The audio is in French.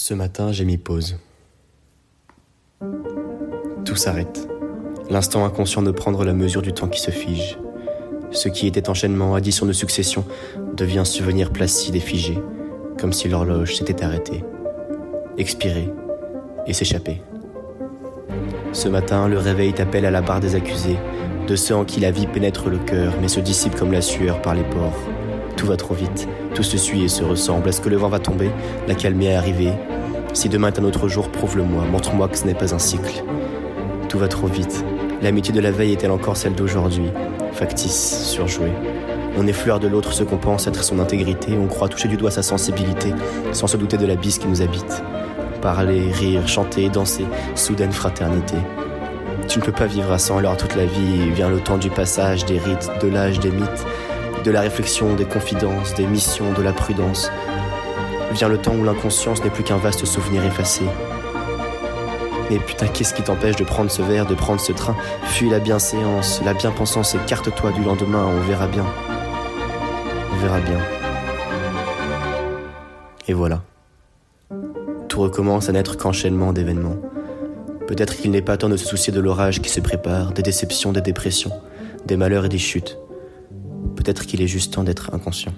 Ce matin, j'ai mis pause. Tout s'arrête. L'instant inconscient de prendre la mesure du temps qui se fige. Ce qui était enchaînement, addition de succession, devient souvenir placide et figé, comme si l'horloge s'était arrêtée, expirée et s'échappait. Ce matin, le réveil t'appelle à la barre des accusés, de ceux en qui la vie pénètre le cœur, mais se dissipe comme la sueur par les pores. Tout va trop vite, tout se suit et se ressemble. Est-ce que le vent va tomber? La calme est arrivée. Si demain est un autre jour, prouve-le-moi, montre-moi que ce n'est pas un cycle. Tout va trop vite. L'amitié de la veille est-elle encore celle d'aujourd'hui? Factice, surjouée. On effleure de l'autre ce qu'on pense être son intégrité, on croit toucher du doigt sa sensibilité, sans se douter de la bise qui nous habite. Parler, rire, chanter, danser, soudaine fraternité. Tu ne peux pas vivre à 100 l'heure toute la vie, vient le temps du passage, des rites, de l'âge, des mythes, de la réflexion, des confidences, des missions, de la prudence. Vient le temps où l'inconscience n'est plus qu'un vaste souvenir effacé. Mais putain, qu'est-ce qui t'empêche de prendre ce verre, de prendre ce train? Fuis la bienséance, la bien-pensance, écarte-toi du lendemain, on verra bien. On verra bien. Et voilà. Tout recommence à n'être qu'enchaînement d'événements. Peut-être qu'il n'est pas temps de se soucier de l'orage qui se prépare, des déceptions, des dépressions, des malheurs et des chutes. Peut-être qu'il est juste temps d'être inconscient.